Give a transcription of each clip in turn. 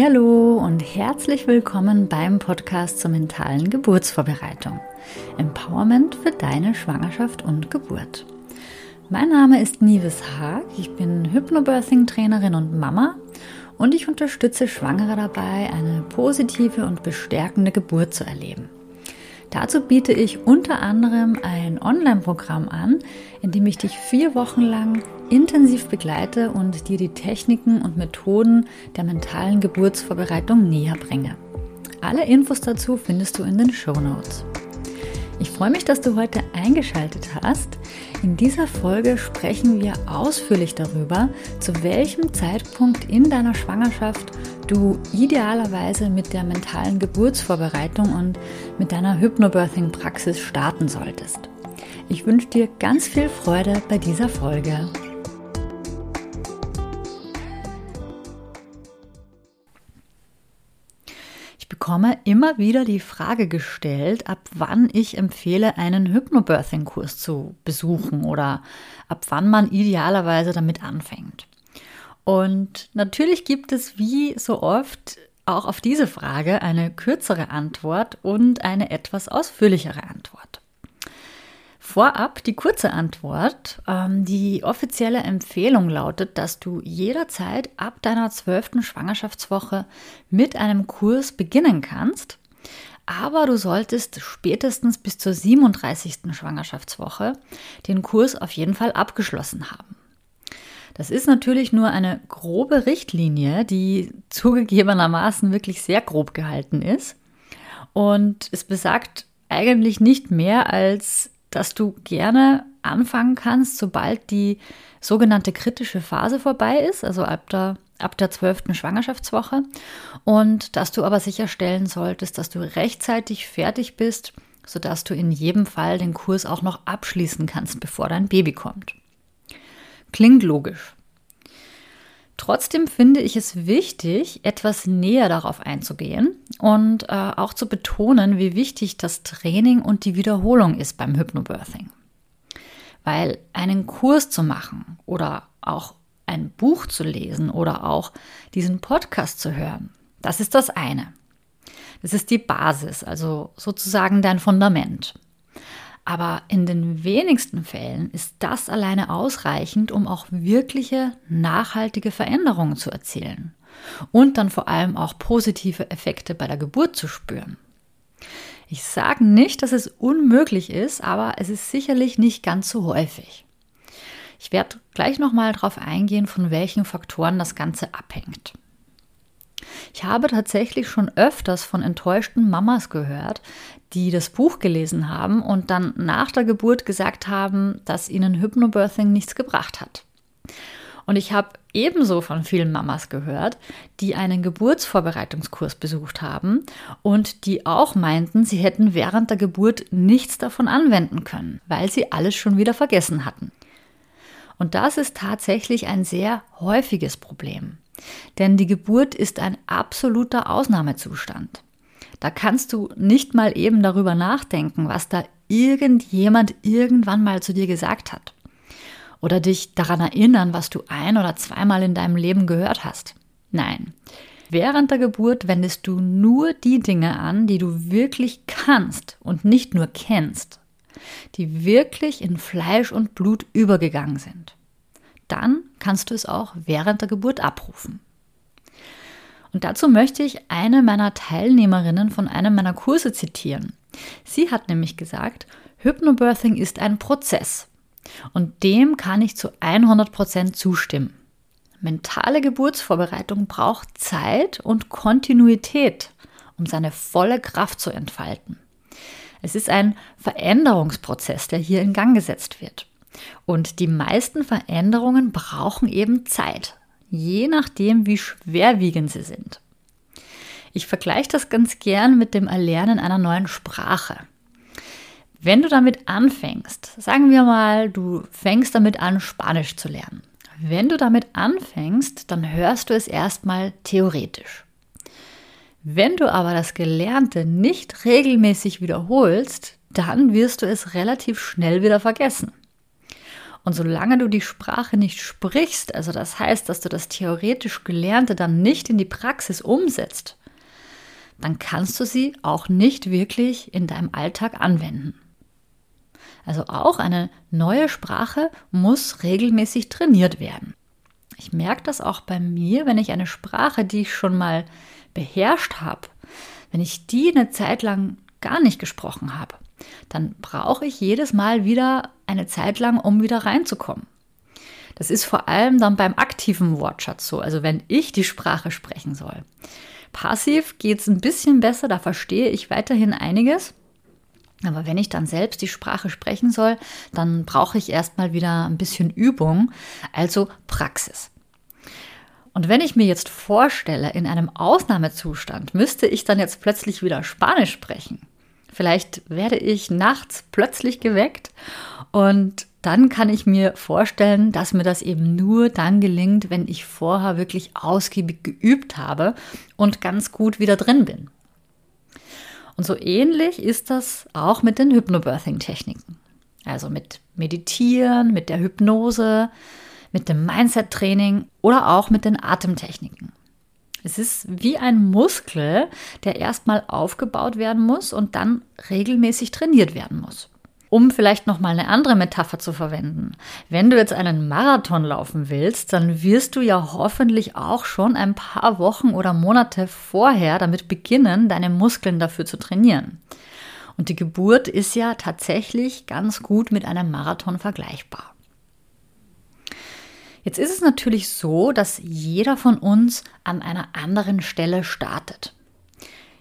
Hallo und herzlich willkommen beim Podcast zur mentalen Geburtsvorbereitung. Empowerment für deine Schwangerschaft und Geburt. Mein Name ist Nives Haag, ich bin Hypnobirthing-Trainerin und Mama und ich unterstütze Schwangere dabei, eine positive und bestärkende Geburt zu erleben. Dazu biete ich unter anderem ein Online-Programm an, in dem ich dich vier Wochen lang intensiv begleite und dir die Techniken und Methoden der mentalen Geburtsvorbereitung näher bringe. Alle Infos dazu findest du in den Show Notes. Ich freue mich, dass du heute eingeschaltet hast. In dieser Folge sprechen wir ausführlich darüber, zu welchem Zeitpunkt in deiner Schwangerschaft du idealerweise mit der mentalen Geburtsvorbereitung und mit deiner Hypnobirthing-Praxis starten solltest. Ich wünsche dir ganz viel Freude bei dieser Folge. bekomme immer wieder die Frage gestellt, ab wann ich empfehle, einen Hypnobirthing-Kurs zu besuchen oder ab wann man idealerweise damit anfängt. Und natürlich gibt es wie so oft auch auf diese Frage eine kürzere Antwort und eine etwas ausführlichere Antwort. Vorab die kurze Antwort. Ähm, die offizielle Empfehlung lautet, dass du jederzeit ab deiner zwölften Schwangerschaftswoche mit einem Kurs beginnen kannst. Aber du solltest spätestens bis zur 37. Schwangerschaftswoche den Kurs auf jeden Fall abgeschlossen haben. Das ist natürlich nur eine grobe Richtlinie, die zugegebenermaßen wirklich sehr grob gehalten ist. Und es besagt eigentlich nicht mehr als dass du gerne anfangen kannst, sobald die sogenannte kritische Phase vorbei ist, also ab der, ab der 12. Schwangerschaftswoche. Und dass du aber sicherstellen solltest, dass du rechtzeitig fertig bist, sodass du in jedem Fall den Kurs auch noch abschließen kannst, bevor dein Baby kommt. Klingt logisch. Trotzdem finde ich es wichtig, etwas näher darauf einzugehen und äh, auch zu betonen, wie wichtig das Training und die Wiederholung ist beim Hypnobirthing. Weil einen Kurs zu machen oder auch ein Buch zu lesen oder auch diesen Podcast zu hören, das ist das eine. Das ist die Basis, also sozusagen dein Fundament. Aber in den wenigsten Fällen ist das alleine ausreichend, um auch wirkliche, nachhaltige Veränderungen zu erzielen und dann vor allem auch positive Effekte bei der Geburt zu spüren. Ich sage nicht, dass es unmöglich ist, aber es ist sicherlich nicht ganz so häufig. Ich werde gleich nochmal darauf eingehen, von welchen Faktoren das Ganze abhängt. Ich habe tatsächlich schon öfters von enttäuschten Mamas gehört, die das Buch gelesen haben und dann nach der Geburt gesagt haben, dass ihnen Hypnobirthing nichts gebracht hat. Und ich habe ebenso von vielen Mamas gehört, die einen Geburtsvorbereitungskurs besucht haben und die auch meinten, sie hätten während der Geburt nichts davon anwenden können, weil sie alles schon wieder vergessen hatten. Und das ist tatsächlich ein sehr häufiges Problem. Denn die Geburt ist ein absoluter Ausnahmezustand. Da kannst du nicht mal eben darüber nachdenken, was da irgendjemand irgendwann mal zu dir gesagt hat. Oder dich daran erinnern, was du ein oder zweimal in deinem Leben gehört hast. Nein. Während der Geburt wendest du nur die Dinge an, die du wirklich kannst und nicht nur kennst, die wirklich in Fleisch und Blut übergegangen sind dann kannst du es auch während der Geburt abrufen. Und dazu möchte ich eine meiner Teilnehmerinnen von einem meiner Kurse zitieren. Sie hat nämlich gesagt, Hypnobirthing ist ein Prozess. Und dem kann ich zu 100% zustimmen. Mentale Geburtsvorbereitung braucht Zeit und Kontinuität, um seine volle Kraft zu entfalten. Es ist ein Veränderungsprozess, der hier in Gang gesetzt wird. Und die meisten Veränderungen brauchen eben Zeit, je nachdem, wie schwerwiegend sie sind. Ich vergleiche das ganz gern mit dem Erlernen einer neuen Sprache. Wenn du damit anfängst, sagen wir mal, du fängst damit an, Spanisch zu lernen. Wenn du damit anfängst, dann hörst du es erstmal theoretisch. Wenn du aber das Gelernte nicht regelmäßig wiederholst, dann wirst du es relativ schnell wieder vergessen. Und solange du die Sprache nicht sprichst, also das heißt, dass du das theoretisch Gelernte dann nicht in die Praxis umsetzt, dann kannst du sie auch nicht wirklich in deinem Alltag anwenden. Also auch eine neue Sprache muss regelmäßig trainiert werden. Ich merke das auch bei mir, wenn ich eine Sprache, die ich schon mal beherrscht habe, wenn ich die eine Zeit lang gar nicht gesprochen habe, dann brauche ich jedes Mal wieder eine Zeit lang, um wieder reinzukommen. Das ist vor allem dann beim aktiven Wortschatz so, also wenn ich die Sprache sprechen soll. Passiv geht es ein bisschen besser, da verstehe ich weiterhin einiges. Aber wenn ich dann selbst die Sprache sprechen soll, dann brauche ich erstmal wieder ein bisschen Übung, also Praxis. Und wenn ich mir jetzt vorstelle, in einem Ausnahmezustand müsste ich dann jetzt plötzlich wieder Spanisch sprechen. Vielleicht werde ich nachts plötzlich geweckt und dann kann ich mir vorstellen, dass mir das eben nur dann gelingt, wenn ich vorher wirklich ausgiebig geübt habe und ganz gut wieder drin bin. Und so ähnlich ist das auch mit den Hypnobirthing-Techniken. Also mit Meditieren, mit der Hypnose, mit dem Mindset-Training oder auch mit den Atemtechniken. Es ist wie ein Muskel, der erstmal aufgebaut werden muss und dann regelmäßig trainiert werden muss. Um vielleicht noch mal eine andere Metapher zu verwenden. Wenn du jetzt einen Marathon laufen willst, dann wirst du ja hoffentlich auch schon ein paar Wochen oder Monate vorher damit beginnen, deine Muskeln dafür zu trainieren. Und die Geburt ist ja tatsächlich ganz gut mit einem Marathon vergleichbar. Jetzt ist es natürlich so, dass jeder von uns an einer anderen Stelle startet.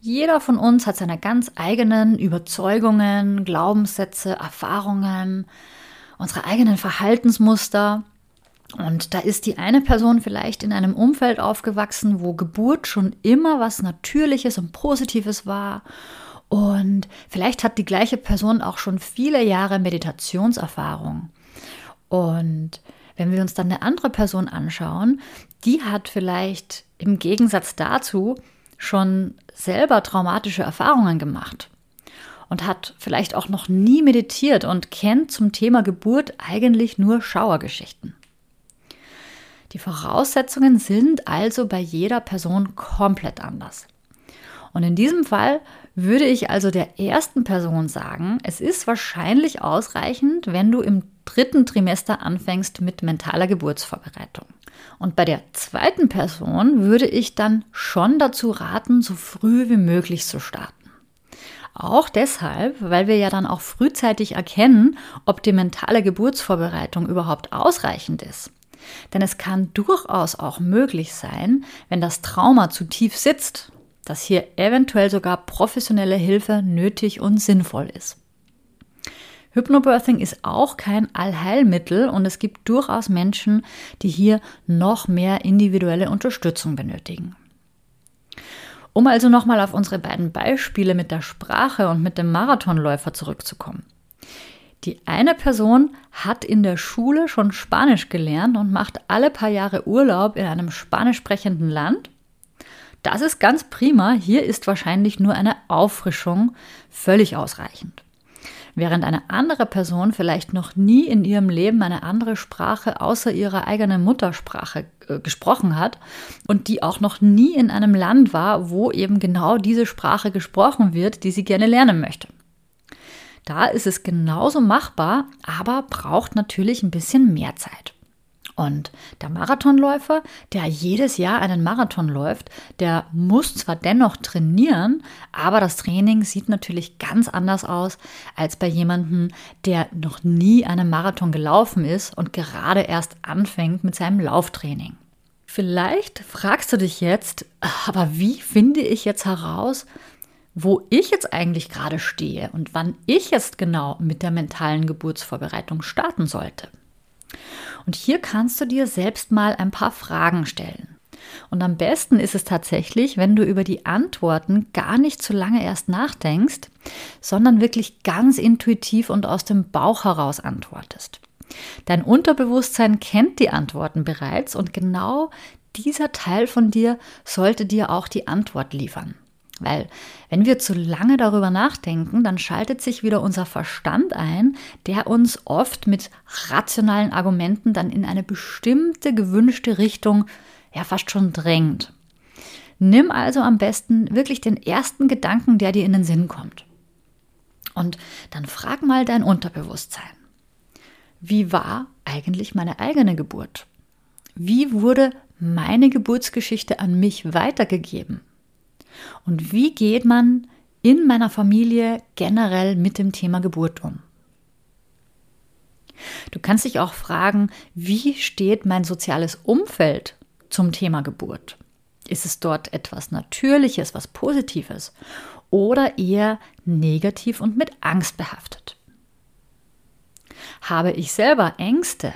Jeder von uns hat seine ganz eigenen Überzeugungen, Glaubenssätze, Erfahrungen, unsere eigenen Verhaltensmuster. Und da ist die eine Person vielleicht in einem Umfeld aufgewachsen, wo Geburt schon immer was Natürliches und Positives war. Und vielleicht hat die gleiche Person auch schon viele Jahre Meditationserfahrung. Und wenn wir uns dann eine andere Person anschauen, die hat vielleicht im Gegensatz dazu schon selber traumatische Erfahrungen gemacht und hat vielleicht auch noch nie meditiert und kennt zum Thema Geburt eigentlich nur Schauergeschichten. Die Voraussetzungen sind also bei jeder Person komplett anders. Und in diesem Fall würde ich also der ersten Person sagen, es ist wahrscheinlich ausreichend, wenn du im dritten Trimester anfängst mit mentaler Geburtsvorbereitung. Und bei der zweiten Person würde ich dann schon dazu raten, so früh wie möglich zu starten. Auch deshalb, weil wir ja dann auch frühzeitig erkennen, ob die mentale Geburtsvorbereitung überhaupt ausreichend ist. Denn es kann durchaus auch möglich sein, wenn das Trauma zu tief sitzt dass hier eventuell sogar professionelle Hilfe nötig und sinnvoll ist. Hypnobirthing ist auch kein Allheilmittel und es gibt durchaus Menschen, die hier noch mehr individuelle Unterstützung benötigen. Um also nochmal auf unsere beiden Beispiele mit der Sprache und mit dem Marathonläufer zurückzukommen. Die eine Person hat in der Schule schon Spanisch gelernt und macht alle paar Jahre Urlaub in einem spanisch sprechenden Land das ist ganz prima. Hier ist wahrscheinlich nur eine Auffrischung völlig ausreichend. Während eine andere Person vielleicht noch nie in ihrem Leben eine andere Sprache außer ihrer eigenen Muttersprache äh, gesprochen hat und die auch noch nie in einem Land war, wo eben genau diese Sprache gesprochen wird, die sie gerne lernen möchte. Da ist es genauso machbar, aber braucht natürlich ein bisschen mehr Zeit. Und der Marathonläufer, der jedes Jahr einen Marathon läuft, der muss zwar dennoch trainieren, aber das Training sieht natürlich ganz anders aus als bei jemandem, der noch nie einen Marathon gelaufen ist und gerade erst anfängt mit seinem Lauftraining. Vielleicht fragst du dich jetzt, aber wie finde ich jetzt heraus, wo ich jetzt eigentlich gerade stehe und wann ich jetzt genau mit der mentalen Geburtsvorbereitung starten sollte? Und hier kannst du dir selbst mal ein paar Fragen stellen. Und am besten ist es tatsächlich, wenn du über die Antworten gar nicht zu lange erst nachdenkst, sondern wirklich ganz intuitiv und aus dem Bauch heraus antwortest. Dein Unterbewusstsein kennt die Antworten bereits und genau dieser Teil von dir sollte dir auch die Antwort liefern. Weil wenn wir zu lange darüber nachdenken, dann schaltet sich wieder unser Verstand ein, der uns oft mit rationalen Argumenten dann in eine bestimmte gewünschte Richtung ja fast schon drängt. Nimm also am besten wirklich den ersten Gedanken, der dir in den Sinn kommt. Und dann frag mal dein Unterbewusstsein. Wie war eigentlich meine eigene Geburt? Wie wurde meine Geburtsgeschichte an mich weitergegeben? Und wie geht man in meiner Familie generell mit dem Thema Geburt um? Du kannst dich auch fragen, wie steht mein soziales Umfeld zum Thema Geburt? Ist es dort etwas Natürliches, was Positives oder eher negativ und mit Angst behaftet? Habe ich selber Ängste?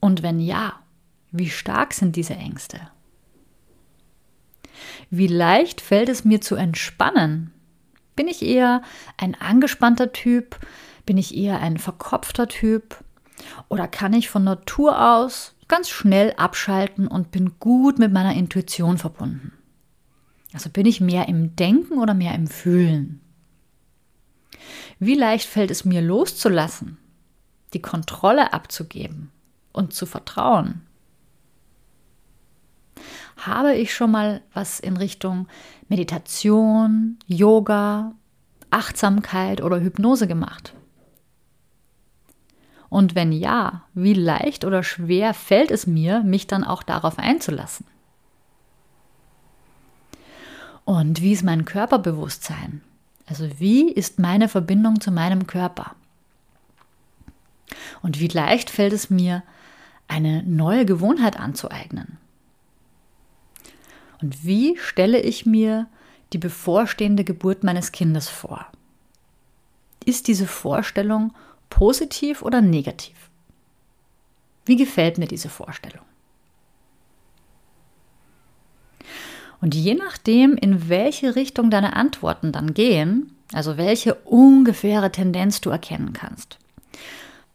Und wenn ja, wie stark sind diese Ängste? Wie leicht fällt es mir zu entspannen? Bin ich eher ein angespannter Typ? Bin ich eher ein verkopfter Typ? Oder kann ich von Natur aus ganz schnell abschalten und bin gut mit meiner Intuition verbunden? Also bin ich mehr im Denken oder mehr im Fühlen? Wie leicht fällt es mir loszulassen, die Kontrolle abzugeben und zu vertrauen? Habe ich schon mal was in Richtung Meditation, Yoga, Achtsamkeit oder Hypnose gemacht? Und wenn ja, wie leicht oder schwer fällt es mir, mich dann auch darauf einzulassen? Und wie ist mein Körperbewusstsein? Also wie ist meine Verbindung zu meinem Körper? Und wie leicht fällt es mir, eine neue Gewohnheit anzueignen? Und wie stelle ich mir die bevorstehende Geburt meines Kindes vor? Ist diese Vorstellung positiv oder negativ? Wie gefällt mir diese Vorstellung? Und je nachdem, in welche Richtung deine Antworten dann gehen, also welche ungefähre Tendenz du erkennen kannst,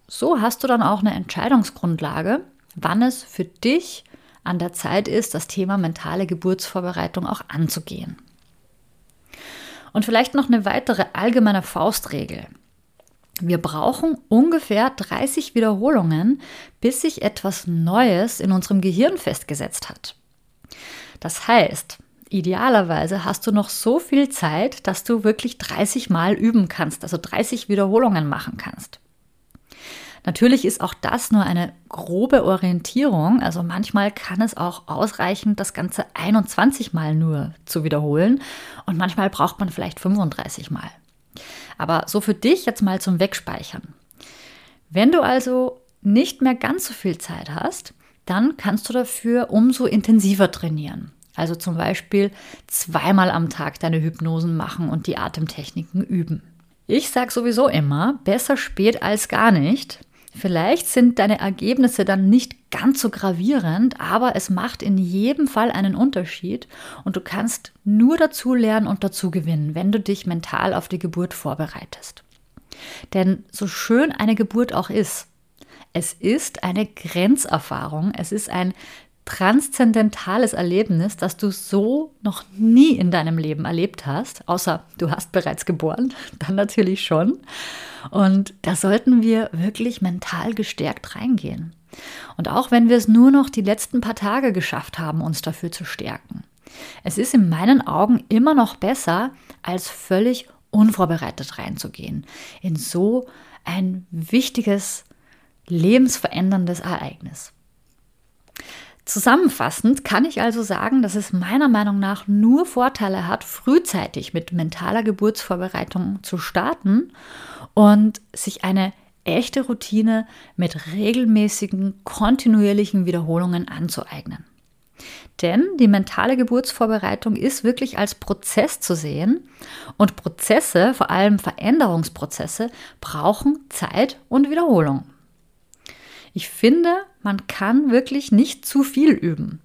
so hast du dann auch eine Entscheidungsgrundlage, wann es für dich an der Zeit ist, das Thema mentale Geburtsvorbereitung auch anzugehen. Und vielleicht noch eine weitere allgemeine Faustregel. Wir brauchen ungefähr 30 Wiederholungen, bis sich etwas Neues in unserem Gehirn festgesetzt hat. Das heißt, idealerweise hast du noch so viel Zeit, dass du wirklich 30 Mal üben kannst, also 30 Wiederholungen machen kannst. Natürlich ist auch das nur eine grobe Orientierung. Also manchmal kann es auch ausreichen, das Ganze 21 Mal nur zu wiederholen. Und manchmal braucht man vielleicht 35 Mal. Aber so für dich jetzt mal zum Wegspeichern. Wenn du also nicht mehr ganz so viel Zeit hast, dann kannst du dafür umso intensiver trainieren. Also zum Beispiel zweimal am Tag deine Hypnosen machen und die Atemtechniken üben. Ich sage sowieso immer, besser spät als gar nicht. Vielleicht sind deine Ergebnisse dann nicht ganz so gravierend, aber es macht in jedem Fall einen Unterschied und du kannst nur dazu lernen und dazu gewinnen, wenn du dich mental auf die Geburt vorbereitest. Denn so schön eine Geburt auch ist, es ist eine Grenzerfahrung, es ist ein transzendentales Erlebnis, das du so noch nie in deinem Leben erlebt hast, außer du hast bereits geboren, dann natürlich schon. Und da sollten wir wirklich mental gestärkt reingehen. Und auch wenn wir es nur noch die letzten paar Tage geschafft haben, uns dafür zu stärken. Es ist in meinen Augen immer noch besser, als völlig unvorbereitet reinzugehen in so ein wichtiges, lebensveränderndes Ereignis. Zusammenfassend kann ich also sagen, dass es meiner Meinung nach nur Vorteile hat, frühzeitig mit mentaler Geburtsvorbereitung zu starten und sich eine echte Routine mit regelmäßigen, kontinuierlichen Wiederholungen anzueignen. Denn die mentale Geburtsvorbereitung ist wirklich als Prozess zu sehen und Prozesse, vor allem Veränderungsprozesse, brauchen Zeit und Wiederholung. Ich finde, man kann wirklich nicht zu viel üben.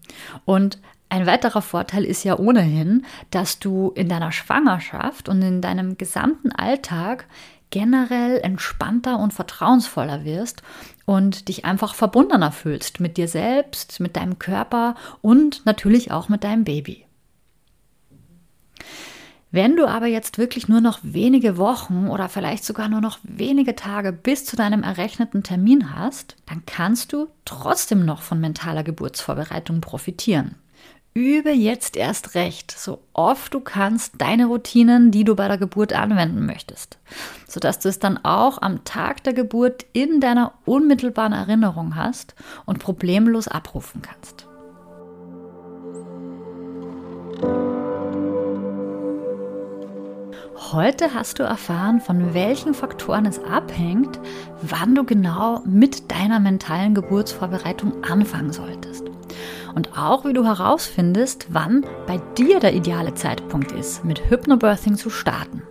Und ein weiterer Vorteil ist ja ohnehin, dass du in deiner Schwangerschaft und in deinem gesamten Alltag generell entspannter und vertrauensvoller wirst und dich einfach verbundener fühlst mit dir selbst, mit deinem Körper und natürlich auch mit deinem Baby. Wenn du aber jetzt wirklich nur noch wenige Wochen oder vielleicht sogar nur noch wenige Tage bis zu deinem errechneten Termin hast, dann kannst du trotzdem noch von mentaler Geburtsvorbereitung profitieren. Übe jetzt erst recht, so oft du kannst, deine Routinen, die du bei der Geburt anwenden möchtest, sodass du es dann auch am Tag der Geburt in deiner unmittelbaren Erinnerung hast und problemlos abrufen kannst. Heute hast du erfahren, von welchen Faktoren es abhängt, wann du genau mit deiner mentalen Geburtsvorbereitung anfangen solltest. Und auch wie du herausfindest, wann bei dir der ideale Zeitpunkt ist, mit Hypnobirthing zu starten.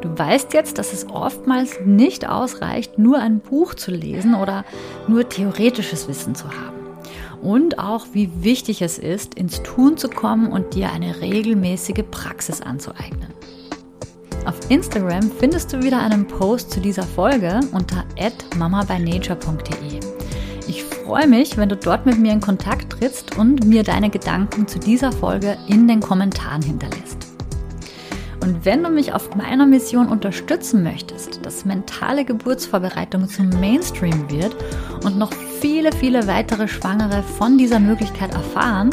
Du weißt jetzt, dass es oftmals nicht ausreicht, nur ein Buch zu lesen oder nur theoretisches Wissen zu haben. Und auch, wie wichtig es ist, ins Tun zu kommen und dir eine regelmäßige Praxis anzueignen. Auf Instagram findest du wieder einen Post zu dieser Folge unter mamabynature.de. Ich freue mich, wenn du dort mit mir in Kontakt trittst und mir deine Gedanken zu dieser Folge in den Kommentaren hinterlässt. Und wenn du mich auf meiner Mission unterstützen möchtest, dass mentale Geburtsvorbereitung zum Mainstream wird und noch viele, viele weitere Schwangere von dieser Möglichkeit erfahren,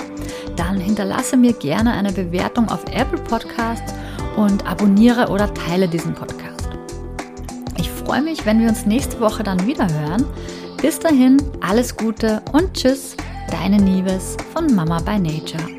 dann hinterlasse mir gerne eine Bewertung auf Apple Podcasts und abonniere oder teile diesen Podcast. Ich freue mich, wenn wir uns nächste Woche dann wieder hören. Bis dahin, alles Gute und Tschüss, deine Liebes von Mama by Nature.